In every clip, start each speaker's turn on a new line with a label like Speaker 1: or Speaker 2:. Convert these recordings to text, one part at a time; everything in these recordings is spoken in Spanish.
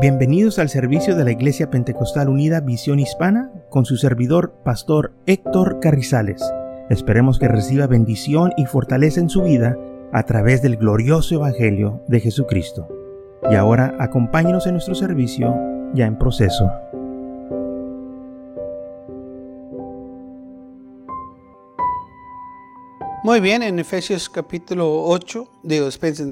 Speaker 1: Bienvenidos al servicio de la Iglesia Pentecostal Unida Visión Hispana con su servidor, Pastor Héctor Carrizales. Esperemos que reciba bendición y fortaleza en su vida a través del glorioso Evangelio de Jesucristo. Y ahora acompáñenos en nuestro servicio ya en proceso.
Speaker 2: Muy bien, en Efesios capítulo 8, digo,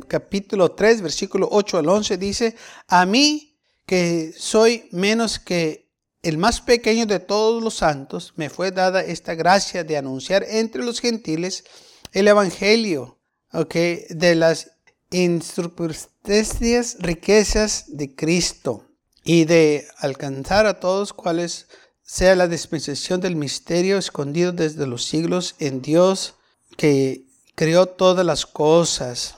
Speaker 2: capítulo 3, versículo 8 al 11 dice, a mí que soy menos que el más pequeño de todos los santos, me fue dada esta gracia de anunciar entre los gentiles el Evangelio, okay, de las instrucciones riquezas de Cristo y de alcanzar a todos cuales sea la dispensación del misterio escondido desde los siglos en Dios que creó todas las cosas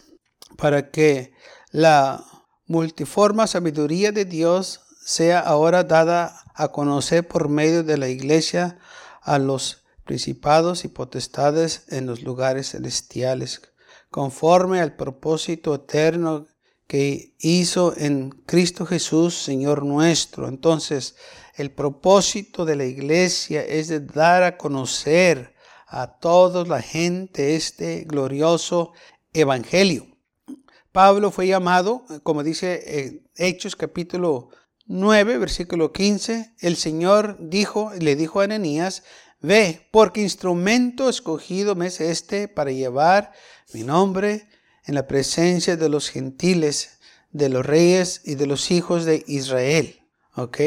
Speaker 2: para que la multiforme sabiduría de Dios sea ahora dada a conocer por medio de la iglesia a los principados y potestades en los lugares celestiales, conforme al propósito eterno que hizo en Cristo Jesús, Señor nuestro. Entonces, el propósito de la iglesia es de dar a conocer a toda la gente este glorioso evangelio. Pablo fue llamado, como dice Hechos capítulo 9, versículo 15, el Señor dijo, le dijo a Ananías, ve, porque instrumento escogido me es este para llevar mi nombre en la presencia de los gentiles, de los reyes y de los hijos de Israel. ¿Ok?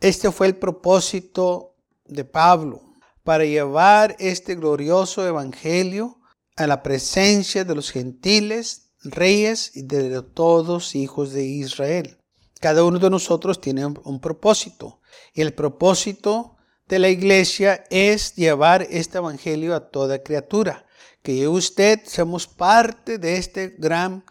Speaker 2: Este fue el propósito de Pablo, para llevar este glorioso evangelio a la presencia de los gentiles, reyes y de todos hijos de Israel. Cada uno de nosotros tiene un, propósito. Y el propósito de la iglesia es llevar este evangelio a toda criatura. Que usted seamos parte de este gran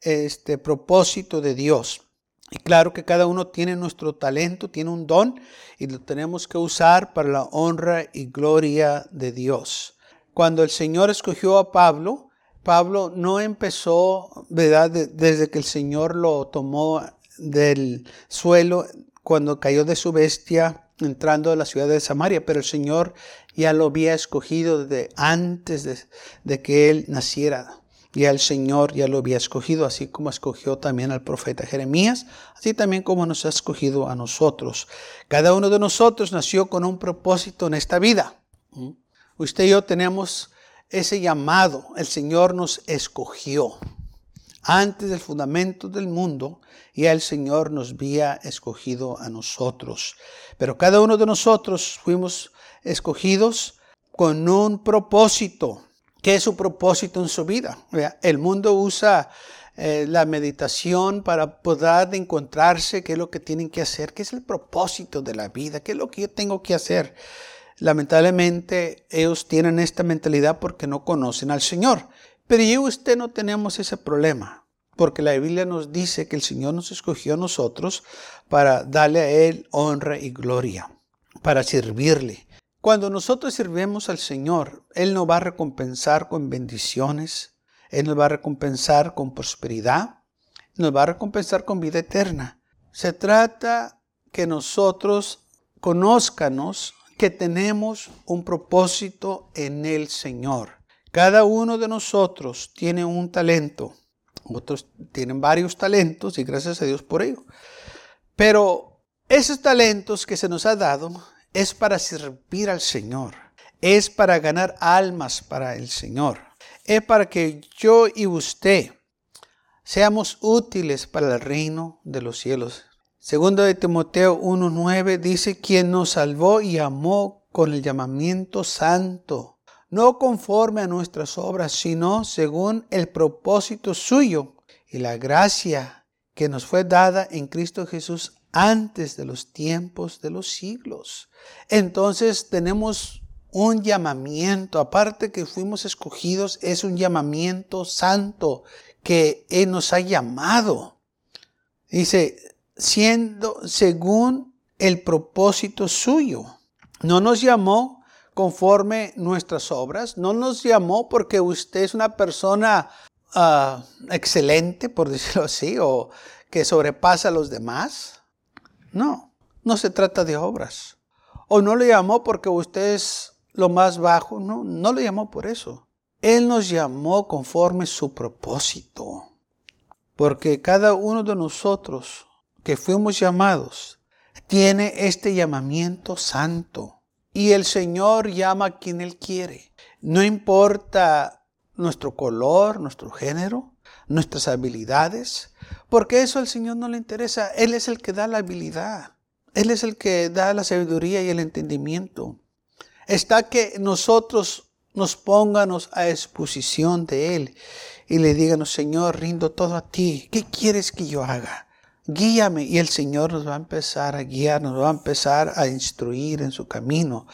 Speaker 2: este propósito de Dios. Y claro que cada uno tiene nuestro talento, tiene un don y lo tenemos que usar para la honra y gloria de Dios. Cuando el Señor escogió a Pablo, Pablo no empezó, ¿verdad? Desde que el Señor lo tomó del suelo cuando cayó de su bestia entrando a la ciudad de Samaria, pero el Señor ya lo había escogido desde antes de, de que él naciera. Ya el Señor ya lo había escogido, así como escogió también al profeta Jeremías, así también como nos ha escogido a nosotros. Cada uno de nosotros nació con un propósito en esta vida. ¿Mm? Usted y yo tenemos ese llamado el Señor nos escogió. Antes del fundamento del mundo, ya el Señor nos había escogido a nosotros. Pero cada uno de nosotros fuimos escogidos con un propósito. ¿Qué es su propósito en su vida? El mundo usa eh, la meditación para poder encontrarse qué es lo que tienen que hacer, qué es el propósito de la vida, qué es lo que yo tengo que hacer. Lamentablemente ellos tienen esta mentalidad porque no conocen al Señor. Pero yo y usted no tenemos ese problema, porque la Biblia nos dice que el Señor nos escogió a nosotros para darle a Él honra y gloria, para servirle. Cuando nosotros sirvemos al Señor, Él nos va a recompensar con bendiciones, Él nos va a recompensar con prosperidad, nos va a recompensar con vida eterna. Se trata que nosotros conózcanos que tenemos un propósito en el Señor. Cada uno de nosotros tiene un talento. Otros tienen varios talentos y gracias a Dios por ello. Pero esos talentos que se nos ha dado es para servir al Señor. Es para ganar almas para el Señor. Es para que yo y usted seamos útiles para el reino de los cielos. Segundo de Timoteo 1.9 dice, quien nos salvó y amó con el llamamiento santo, no conforme a nuestras obras, sino según el propósito suyo y la gracia que nos fue dada en Cristo Jesús antes de los tiempos de los siglos. Entonces tenemos un llamamiento, aparte que fuimos escogidos, es un llamamiento santo que Él nos ha llamado. Dice, siendo según el propósito suyo. No nos llamó conforme nuestras obras, no nos llamó porque usted es una persona ah, excelente, por decirlo así, o que sobrepasa a los demás. No, no se trata de obras. O no le llamó porque usted es lo más bajo. No, no le llamó por eso. Él nos llamó conforme su propósito. Porque cada uno de nosotros que fuimos llamados tiene este llamamiento santo. Y el Señor llama a quien Él quiere. No importa nuestro color, nuestro género, nuestras habilidades, porque eso al Señor no le interesa. Él es el que da la habilidad. Él es el que da la sabiduría y el entendimiento. Está que nosotros nos pónganos a exposición de Él y le díganos, Señor, rindo todo a ti. ¿Qué quieres que yo haga? Guíame. Y el Señor nos va a empezar a guiar, nos va a empezar a instruir en su camino.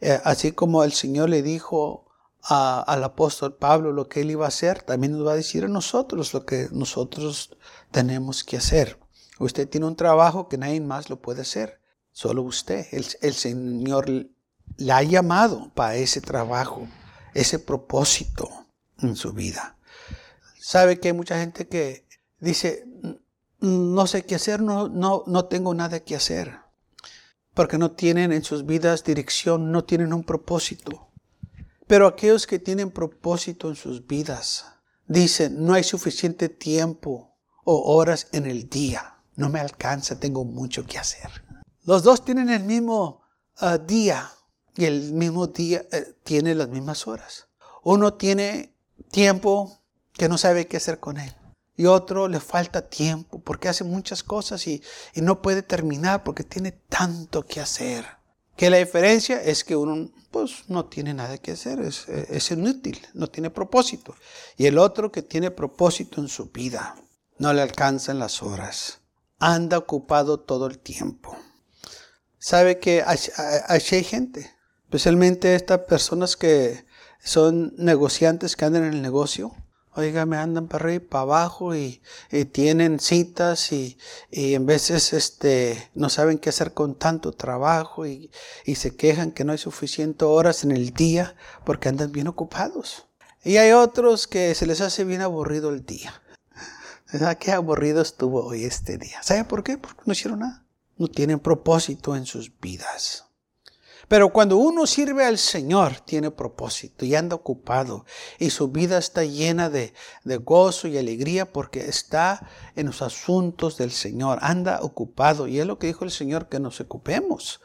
Speaker 2: Eh, así como el Señor le dijo al apóstol Pablo lo que él iba a hacer, también nos va a decir a nosotros lo que nosotros tenemos que hacer. Usted tiene un trabajo que nadie más lo puede hacer, solo usted. El, el Señor le ha llamado para ese trabajo, ese propósito en su vida. Sabe que hay mucha gente que dice, no sé qué hacer, no, no, no tengo nada que hacer. Porque no tienen en sus vidas dirección, no tienen un propósito. Pero aquellos que tienen propósito en sus vidas, dicen, no hay suficiente tiempo o horas en el día. No me alcanza, tengo mucho que hacer. Los dos tienen el mismo ah, día y el mismo día eh, tiene las mismas horas. Uno tiene tiempo que no sabe qué hacer con él. Y otro le falta tiempo porque hace muchas cosas y, no puede terminar porque tiene tanto que hacer. Que la diferencia es que uno pues no tiene nada que hacer, es, es inútil, no tiene propósito. Y el otro que tiene propósito en su vida, no le alcanzan las horas, anda ocupado todo el tiempo. Sabe que hay, hay gente, especialmente estas personas que son negociantes que andan en el negocio, Oiga, me andan para arriba y para abajo y, tienen citas y, en veces este, no saben qué hacer con tanto trabajo y, se quejan que no hay suficientes horas en el día porque andan bien ocupados. Y hay otros que se les hace bien aburrido el día. Qué aburrido estuvo hoy este día. ¿Sabe por qué? Porque no hicieron nada. No tienen propósito en sus vidas. Pero cuando uno sirve al Señor, tiene propósito y anda ocupado y su vida está llena de, gozo y alegría porque está en los asuntos del Señor, anda ocupado. Y es lo que dijo el Señor, que nos ocupemos.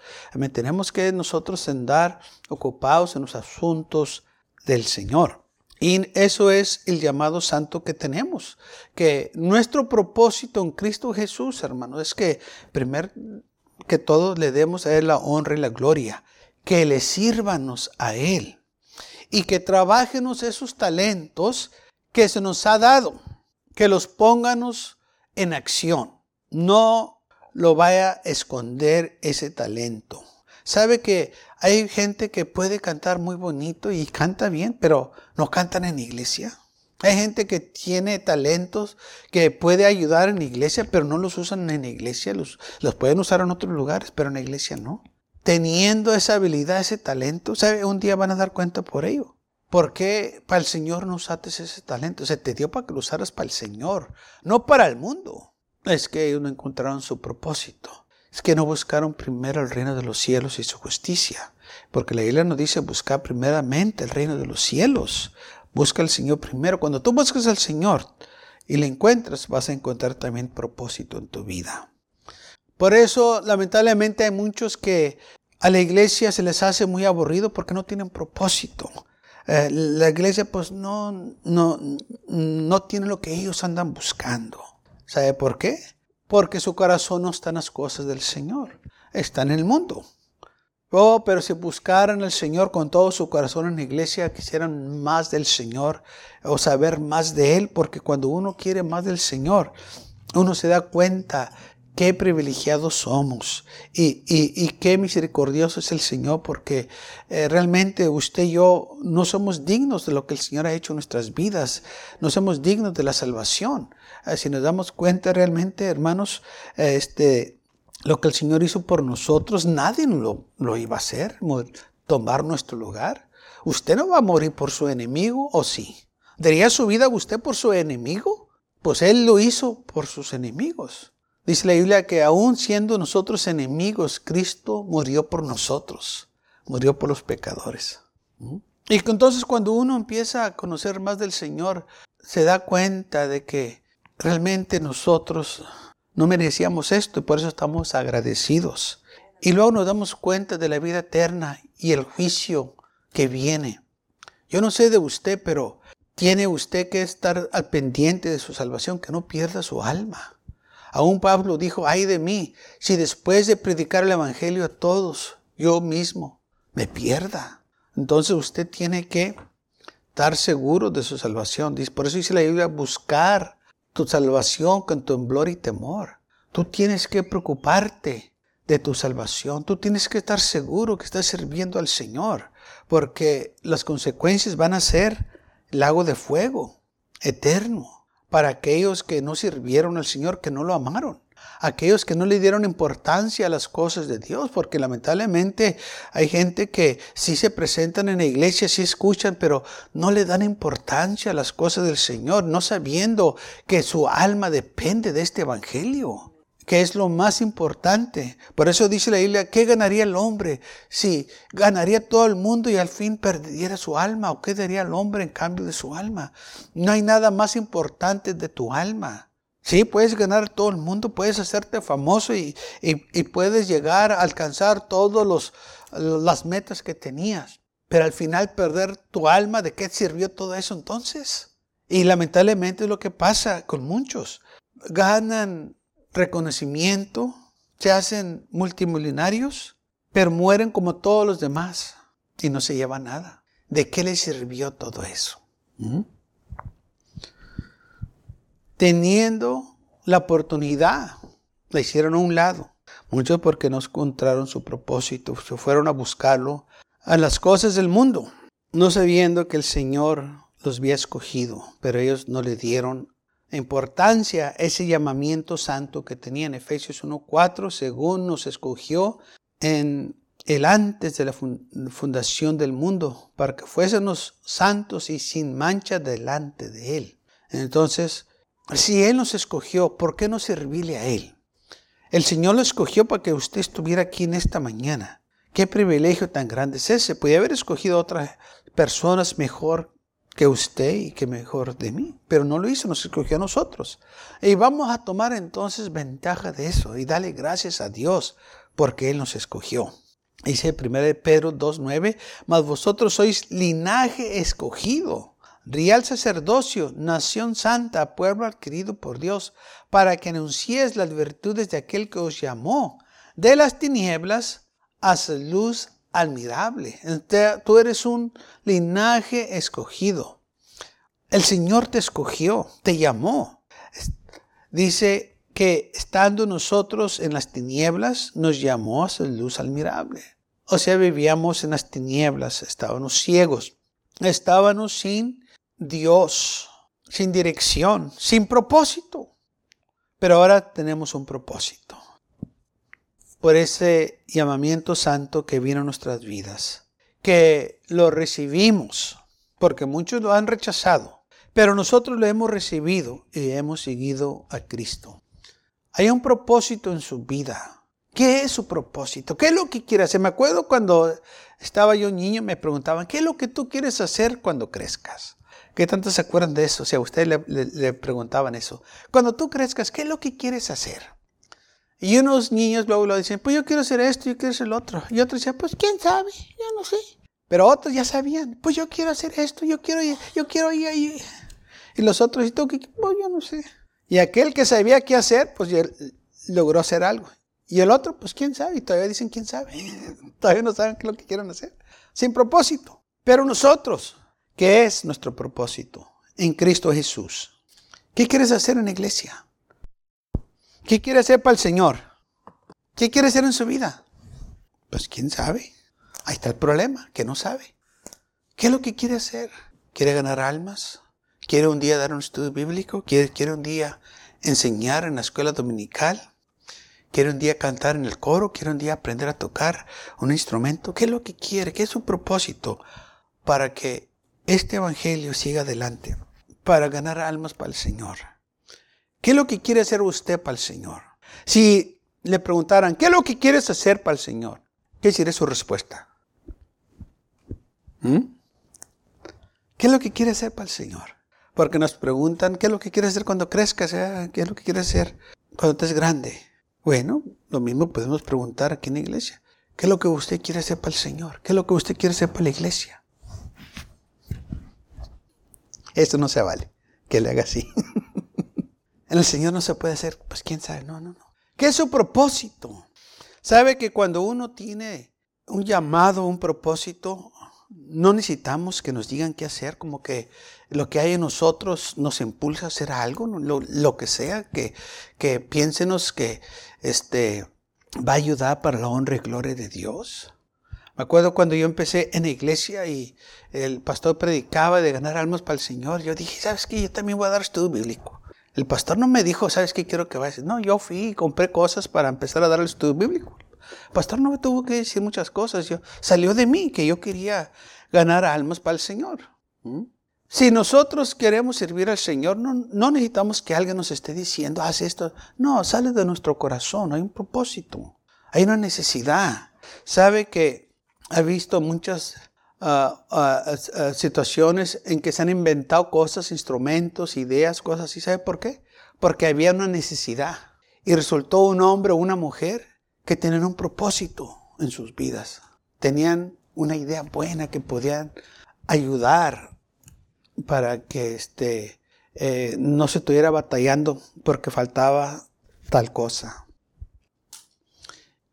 Speaker 2: Tenemos que nosotros andar ocupados en los asuntos del Señor. Y eso es el llamado santo que tenemos. Que nuestro propósito en Cristo Jesús, hermano, es que primero que todos le demos a Él la honra y la gloria que le sírvanos a Él y que trabajenos esos talentos que se nos ha dado, que los pónganos en acción. No lo vaya a esconder ese talento. Sabe que hay gente que puede cantar muy bonito y canta bien, pero no cantan en iglesia. Hay gente que tiene talentos que puede ayudar en iglesia, pero no los usan en iglesia. Los, los pueden usar en otros lugares, pero en iglesia no teniendo esa habilidad, ese talento, ¿sabe? Un día van a dar cuenta por ello. ¿Por qué para el Señor no usaste ese talento? Se te dio para que lo usaras para el Señor, no para el mundo. Es que ellos no encontraron su propósito. Es que no buscaron primero el reino de los cielos y su justicia. Porque la Biblia nos dice buscar primeramente el reino de los cielos. Busca al Señor primero. Cuando tú buscas al Señor y le encuentras, vas a encontrar también propósito en tu vida. Por eso, lamentablemente, hay muchos que a la iglesia se les hace muy aburrido porque no tienen propósito. Eh, la iglesia pues no, no, no tiene lo que ellos andan buscando. ¿Sabe por qué? Porque su corazón no está en las cosas del Señor, está en el mundo. Oh, pero si buscaran al Señor con todo su corazón en la iglesia, quisieran más del Señor o saber más de Él, porque cuando uno quiere más del Señor, uno se da cuenta qué privilegiados somos y, qué misericordioso es el Señor porque eh, realmente usted y yo no somos dignos de lo que el Señor ha hecho en nuestras vidas, no somos dignos de la salvación. Eh, si nos damos cuenta realmente, hermanos, este, lo que el Señor hizo por nosotros, nadie lo, lo iba a hacer, tomar nuestro lugar. Usted no va a morir por su enemigo, ¿o sí? ¿Daría su vida usted por su enemigo? Pues Él lo hizo por sus enemigos. Dice la Biblia que aún siendo nosotros enemigos, Cristo murió por nosotros, murió por los pecadores. Y entonces cuando uno empieza a conocer más del Señor, se da cuenta de que realmente nosotros no merecíamos esto y por eso estamos agradecidos. Y luego nos damos cuenta de la vida eterna y el juicio que viene. Yo no sé de usted, pero tiene usted que estar al pendiente de su salvación, que no pierda su alma. Aún Pablo dijo, ay de mí, si después de predicar el Evangelio a todos, yo mismo me pierda. Entonces usted tiene que estar seguro de su salvación. Por eso dice la Biblia, buscar tu salvación con temblor y temor. Tú tienes que preocuparte de tu salvación. Tú tienes que estar seguro que estás sirviendo al Señor, porque las consecuencias van a ser lago de fuego eterno para aquellos que no sirvieron al Señor, que no lo amaron. Aquellos que no le dieron importancia a las cosas de Dios, porque lamentablemente hay gente que sí se presentan en la iglesia, sí escuchan, pero no le dan importancia a las cosas del Señor, no sabiendo que su alma depende de este Evangelio que es lo más importante. Por eso dice la Biblia, ¿qué ganaría el hombre si ganaría todo el mundo y al fin perdiera su alma? ¿O qué daría el hombre en cambio de su alma? No hay nada más importante de tu alma. Sí, puedes ganar todo el mundo, puedes hacerte famoso y, puedes llegar a alcanzar todas las metas que tenías. Pero al final perder tu alma, ¿de qué sirvió todo eso entonces? Y lamentablemente es lo que pasa con muchos. Ganan reconocimiento, se hacen multimillonarios, pero mueren como todos los demás y no se lleva nada. ¿De qué les sirvió todo eso? ¿Mm? Teniendo la oportunidad, la hicieron a un lado. Muchos porque no encontraron su propósito, se fueron a buscarlo a las cosas del mundo, no sabiendo que el Señor los había escogido, pero ellos no le dieron importancia ese llamamiento santo que tenía en Efesios 1.4, según nos escogió en el antes de la fundación del mundo, para que fuésemos santos y sin mancha delante de Él. Entonces, si Él nos escogió, ¿por qué no servirle a Él? El Señor lo escogió para que usted estuviera aquí en esta mañana. Qué privilegio tan grande es ese. Podía haber escogido otras personas mejor que usted y que mejor de mí. Pero no lo hizo, nos escogió a nosotros. Y vamos a tomar entonces ventaja de eso y darle gracias a Dios porque Él nos escogió. Dice 1 Pedro 2.9, mas vosotros sois linaje escogido, real sacerdocio, nación santa, pueblo adquirido por Dios, para que anunciéis las virtudes de aquel que os llamó de las tinieblas a su luz admirable. Tú eres un linaje escogido. El Señor te escogió, te llamó. Dice que estando nosotros en las tinieblas, nos llamó a su luz admirable. O sea, vivíamos en las tinieblas, estábamos ciegos, estábamos sin Dios, sin dirección, sin propósito. Pero ahora tenemos un propósito por ese llamamiento santo que vino a nuestras vidas, que lo recibimos, porque muchos lo han rechazado, pero nosotros lo hemos recibido y hemos seguido a Cristo. Hay un propósito en su vida. ¿Qué es su propósito? ¿Qué es lo que quiere hacer? Me acuerdo cuando estaba yo niño, me preguntaban, ¿qué es lo que tú quieres hacer cuando crezcas? ¿Qué tanto se acuerdan de eso? O sea, a ustedes le, le preguntaban eso. Cuando tú crezcas, ¿qué es lo que quieres hacer? Y unos niños luego lo dicen, pues yo quiero hacer esto, yo quiero hacer lo otro. Y otros decían, pues quién sabe, yo no sé. Pero otros ya sabían, pues yo quiero hacer esto, yo quiero ir, yo quiero ir ahí. Y los otros, ¿y tú? Pues yo no sé. Y aquel que sabía qué hacer, pues logró hacer algo. Y el otro, pues quién sabe, y todavía dicen quién sabe. todavía no saben qué es lo que quieren hacer. Sin propósito. Pero nosotros, ¿qué es nuestro propósito? En Cristo Jesús. ¿Qué quieres hacer en la iglesia? ¿Qué quiere hacer para el Señor? ¿Qué quiere hacer en su vida? Pues quién sabe. Ahí está el problema, que no sabe. ¿Qué es lo que quiere hacer? ¿Quiere ganar almas? ¿Quiere un día dar un estudio bíblico? ¿Quiere, quiere un día enseñar en la escuela dominical? ¿Quiere un día cantar en el coro? ¿Quiere un día aprender a tocar un instrumento? ¿Qué es lo que quiere? ¿Qué es su propósito para que este evangelio siga adelante? Para ganar almas para el Señor. ¿Qué es lo que quiere hacer usted para el Señor? Si le preguntaran, ¿qué es lo que quieres hacer para el Señor? ¿Qué sería su respuesta? ¿Mm? ¿Qué es lo que quieres hacer para el Señor? Porque nos preguntan, ¿qué es lo que quieres hacer cuando crezcas? Eh? ¿Qué es lo que quieres hacer cuando estés grande? Bueno, lo mismo podemos preguntar aquí en la iglesia. ¿Qué es lo que usted quiere hacer para el Señor? ¿Qué es lo que usted quiere hacer para la iglesia? Esto no se vale, que le haga así. el Señor no se puede hacer, pues quién sabe, no, no, no. ¿Qué es su propósito? ¿Sabe que cuando uno tiene un llamado, un propósito, no necesitamos que nos digan qué hacer, como que lo que hay en nosotros nos impulsa a hacer algo, lo, que sea, que, que piénsenos que este, va a ayudar para la honra y gloria de Dios. Me acuerdo cuando yo empecé en la iglesia y el pastor predicaba de ganar almas para el Señor, yo dije, ¿sabes qué? Yo también voy a dar estudio bíblico. El pastor no me dijo, ¿sabes qué quiero que vayas? No, yo fui y compré cosas para empezar a dar el estudio bíblico. El pastor no me tuvo que decir muchas cosas. Yo, salió de mí que yo quería ganar almas para el Señor. ¿Mm? Si nosotros queremos servir al Señor, no, no, necesitamos que alguien nos esté diciendo, haz esto. No, sale de nuestro corazón, hay un propósito, hay una necesidad. Sabe que ha visto muchas situaciones en que se han inventado cosas, instrumentos, ideas, cosas así. ¿Sabe por qué? Porque había una necesidad. Y resultó un hombre o una mujer que tenían un propósito en sus vidas. Tenían una idea buena que podían ayudar para que este, eh, no se estuviera batallando porque faltaba tal cosa.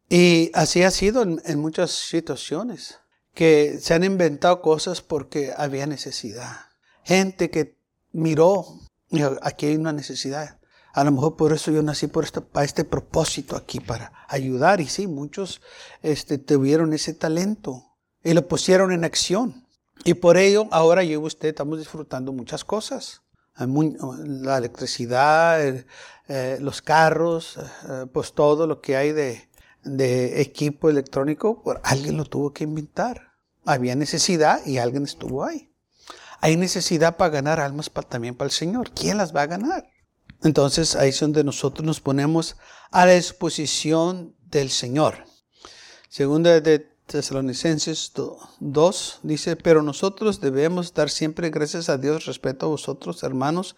Speaker 2: Y así ha sido en muchas situaciones, que se han inventado cosas porque había necesidad. Gente que miró, aquí hay una necesidad. A lo mejor por eso yo nací por este, para este propósito aquí, para ayudar. Y sí, muchos este, tuvieron ese talento y lo pusieron en acción. Y por ello, ahora yo y usted estamos disfrutando muchas cosas. la electricidad, eh, los carros, eh, pues todo lo que hay de, equipo electrónico, alguien lo tuvo que inventar. Había necesidad y alguien estuvo ahí. Hay necesidad para ganar almas también para el Señor. ¿Quién las va a ganar? Entonces ahí es donde nosotros nos ponemos a la disposición del Señor. Segunda de Tesalonicenses 2 dice, pero nosotros debemos dar siempre gracias a Dios respecto a vosotros, hermanos,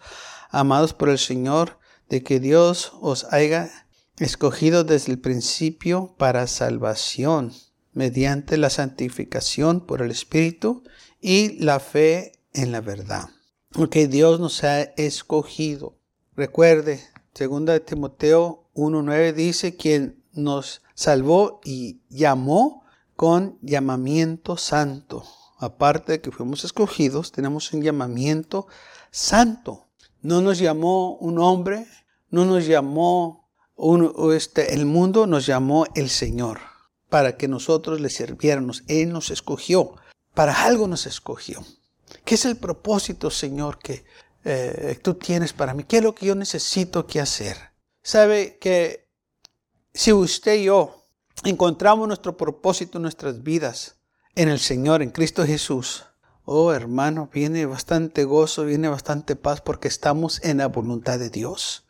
Speaker 2: amados por el Señor, de que Dios os haya escogido desde el principio para salvación, mediante la santificación por el Espíritu y la fe en la verdad. Porque Dios nos ha escogido. Recuerde, 2 Timoteo 1.9 dice, quien nos salvó y llamó con llamamiento santo. Aparte de que fuimos escogidos, tenemos un llamamiento santo. No nos llamó un hombre, no nos llamó este, el mundo, nos llamó el Señor para que nosotros le sirviéramos. Él nos escogió, para algo nos escogió. ¿Qué es el propósito, Señor, que eh, tú tienes para mí? ¿Qué es lo que yo necesito que hacer? Sabe que si usted y yo encontramos nuestro propósito nuestras vidas en el Señor, en Cristo Jesús, oh hermano, viene bastante gozo, viene bastante paz porque estamos en la voluntad de Dios.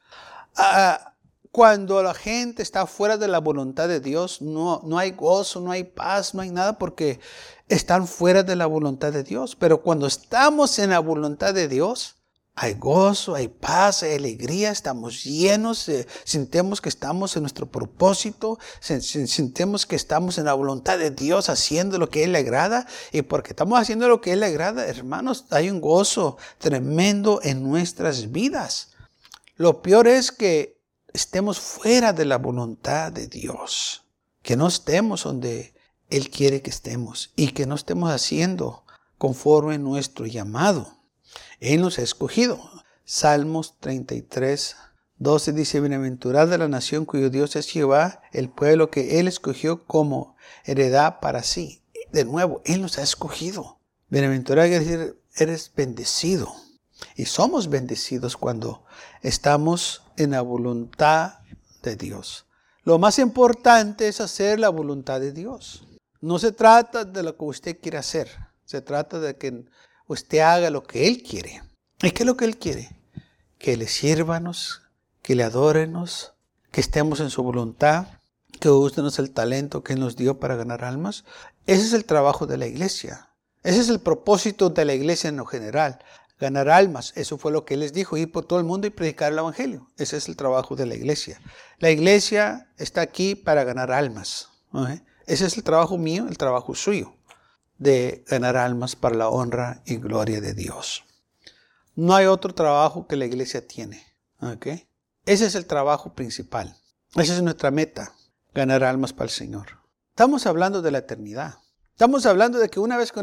Speaker 2: Ah, cuando la gente está fuera de la voluntad de Dios, no, no hay gozo, no hay paz, no hay nada porque están fuera de la voluntad de Dios. Pero cuando estamos en la voluntad de Dios, hay gozo, hay paz, hay alegría, estamos llenos, eh, sintemos que estamos en nuestro propósito, sintemos que estamos en la voluntad de Dios haciendo lo que Él le agrada. Y porque estamos haciendo lo que Él le agrada, hermanos, hay un gozo tremendo en nuestras vidas. Lo peor es que estemos fuera de la voluntad de Dios, que no estemos donde Él quiere que estemos y que no estemos haciendo conforme nuestro llamado. Él nos ha escogido. Salmos 33, 12 dice, Bienaventurada la nación cuyo Dios es Jehová, el pueblo que Él escogió como heredad para sí. De nuevo, Él nos ha escogido. Bienaventurado quiere decir, eres bendecido. Y somos bendecidos cuando estamos en la voluntad de Dios. Lo más importante es hacer la voluntad de Dios. No se trata de lo que usted quiere hacer. Se trata de que usted haga lo que Él quiere. ¿Y qué es lo que Él quiere? Que le sírvanos, que le adórenos, que estemos en su voluntad, que úsenos el talento que nos dio para ganar almas. Ese es el trabajo de la iglesia. Ese es el propósito de la iglesia en lo general. Ganar almas. Eso fue lo que él les dijo, ir por todo el mundo y predicar el evangelio. Ese es el trabajo de la iglesia. La iglesia está aquí para ganar almas. Ese es el trabajo mío, el trabajo suyo, de ganar almas para la honra y gloria de Dios. No hay otro trabajo que la iglesia tiene. Ese es el trabajo principal. Esa es nuestra meta, ganar almas para el Señor. Estamos hablando de la eternidad. Estamos hablando de que una vez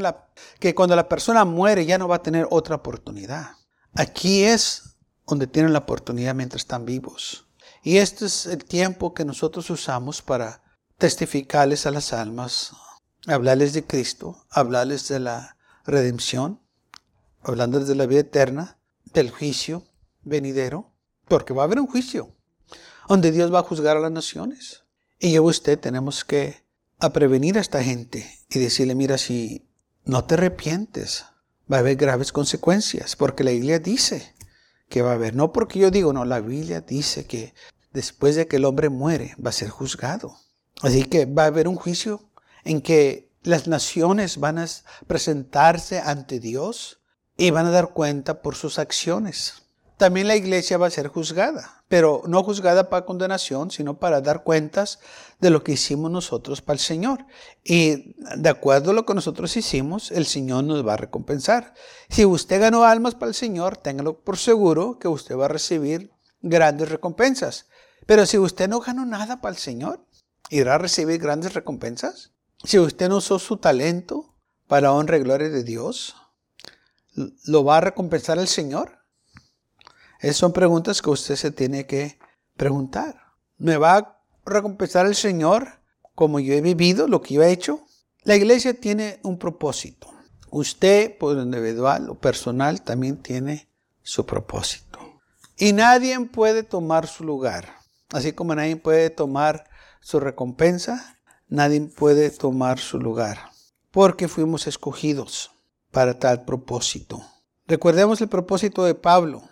Speaker 2: que cuando la persona muere ya no va a tener otra oportunidad. Aquí es donde tienen la oportunidad mientras están vivos. Y este es el tiempo que nosotros usamos para testificarles a las almas, hablarles de Cristo, hablarles de la redención, hablándoles de la vida eterna, del juicio venidero, porque va a haber un juicio donde Dios va a juzgar a las naciones. Y yo usted tenemos que a prevenir a esta gente y decirle, mira, si no te arrepientes, va a haber graves consecuencias, porque la Biblia dice que va a haber, no porque yo digo, no, la Biblia dice que después de que el hombre muere va a ser juzgado. Así que va a haber un juicio en que las naciones van a presentarse ante Dios y van a dar cuenta por sus acciones. También la iglesia va a ser juzgada, pero no juzgada para condenación, sino para dar cuentas de lo que hicimos nosotros para el Señor. Y de acuerdo a lo que nosotros hicimos, el Señor nos va a recompensar. Si usted ganó almas para el Señor, téngalo por seguro que usted va a recibir grandes recompensas. Pero si usted no ganó nada para el Señor, ¿irá a recibir grandes recompensas? Si usted no usó su talento para honra y gloria de Dios, ¿lo va a recompensar el Señor? Esas son preguntas que usted se tiene que preguntar. ¿Me va a recompensar el Señor como yo he vivido, lo que yo he hecho? La iglesia tiene un propósito. Usted, por individual o personal, también tiene su propósito. Y nadie puede tomar su lugar. Así como nadie puede tomar su recompensa, nadie puede tomar su lugar. Porque fuimos escogidos para tal propósito. Recordemos el propósito de Pablo.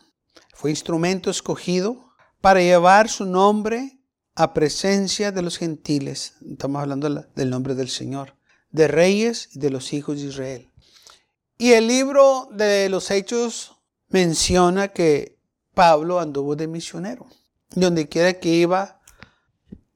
Speaker 2: Fue instrumento escogido para llevar su nombre a presencia de los gentiles. Estamos hablando del nombre del Señor, de reyes y de los hijos de Israel. Y el libro de los Hechos menciona que Pablo anduvo de misionero. Donde quiera que iba,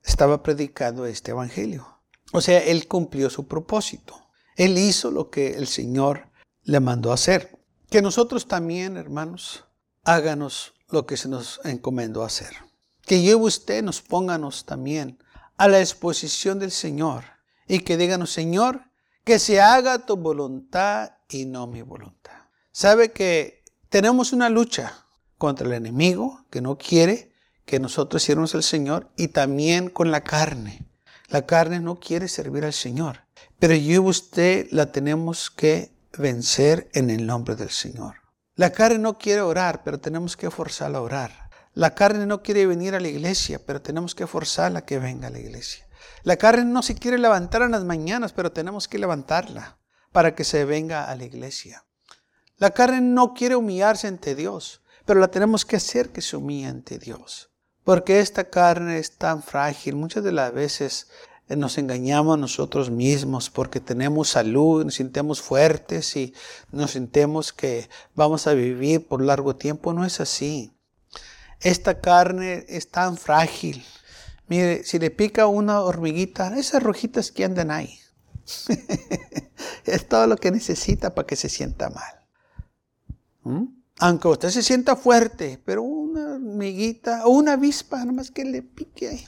Speaker 2: estaba predicando este evangelio. O sea, él cumplió su propósito. Él hizo lo que el Señor le mandó hacer. Que nosotros también, hermanos, háganos lo que se nos encomendó hacer. Que y usted nos pónganos también a la exposición del Señor y que díganos, Señor, que se haga tu voluntad y no mi voluntad. Sabe que tenemos una lucha contra el enemigo que no quiere que nosotros sirvamos al Señor y también con la carne. La carne no quiere servir al Señor, pero yo usted la tenemos que vencer en el nombre del Señor. La carne no quiere orar, pero tenemos que forzarla a orar. La carne no quiere venir a la iglesia, pero tenemos que forzarla a que venga a la iglesia. La carne no se quiere levantar en las mañanas, pero tenemos que levantarla para que se venga a la iglesia. La carne no quiere humillarse ante Dios, pero la tenemos que hacer que se humille ante Dios. Porque esta carne es tan frágil. Muchas de las veces nos engañamos a nosotros mismos porque tenemos salud, nos sentimos fuertes y nos sentimos que vamos a vivir por largo tiempo. No es así. Esta carne es tan frágil. Mire, si le pica una hormiguita, esas rojitas que andan ahí, es todo lo que necesita para que se sienta mal. ¿Mm? Aunque usted se sienta fuerte, pero una hormiguita o una avispa, más que le pique ahí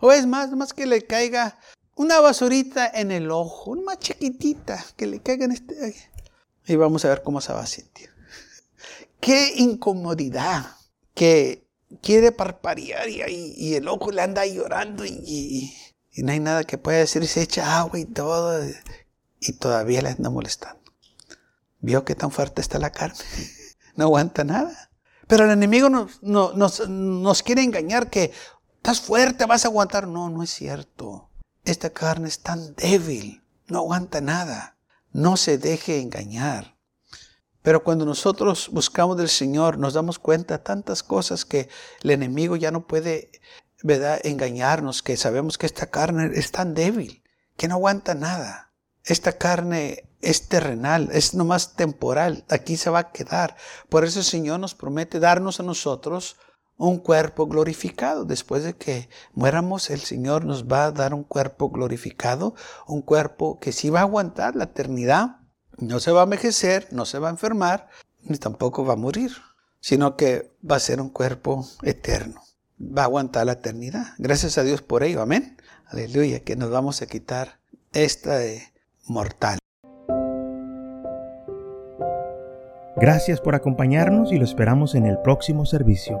Speaker 2: o es más, más que le caiga una basurita en el ojo, una chiquitita, que le caiga en este... Y vamos a ver cómo se va a sentir. Qué incomodidad que quiere parparear y, el ojo le anda llorando y, no hay nada que pueda decir, se echa agua y todo y todavía le anda molestando. ¿Vio qué tan fuerte está la carne? No aguanta nada. Pero el enemigo nos quiere engañar que, estás fuerte, vas a aguantar. No, no es cierto. Esta carne es tan débil, no aguanta nada. No se deje engañar. Pero cuando nosotros buscamos del Señor, nos damos cuenta de tantas cosas que el enemigo ya no puede ¿verdad? engañarnos que sabemos que esta carne es tan débil, que no aguanta nada. Esta carne es terrenal, es nomás temporal, aquí se va a quedar. Por eso el Señor nos promete darnos a nosotros un cuerpo glorificado. Después de que muéramos, el Señor nos va a dar un cuerpo glorificado, un cuerpo que sí va a aguantar la eternidad, no se va a envejecer, no se va a enfermar, ni tampoco va a morir, sino que va a ser un cuerpo eterno. Va a aguantar la eternidad. Gracias a Dios por ello, amén. Aleluya, que nos vamos a quitar esta mortal.
Speaker 1: Gracias por acompañarnos y lo esperamos en el próximo servicio.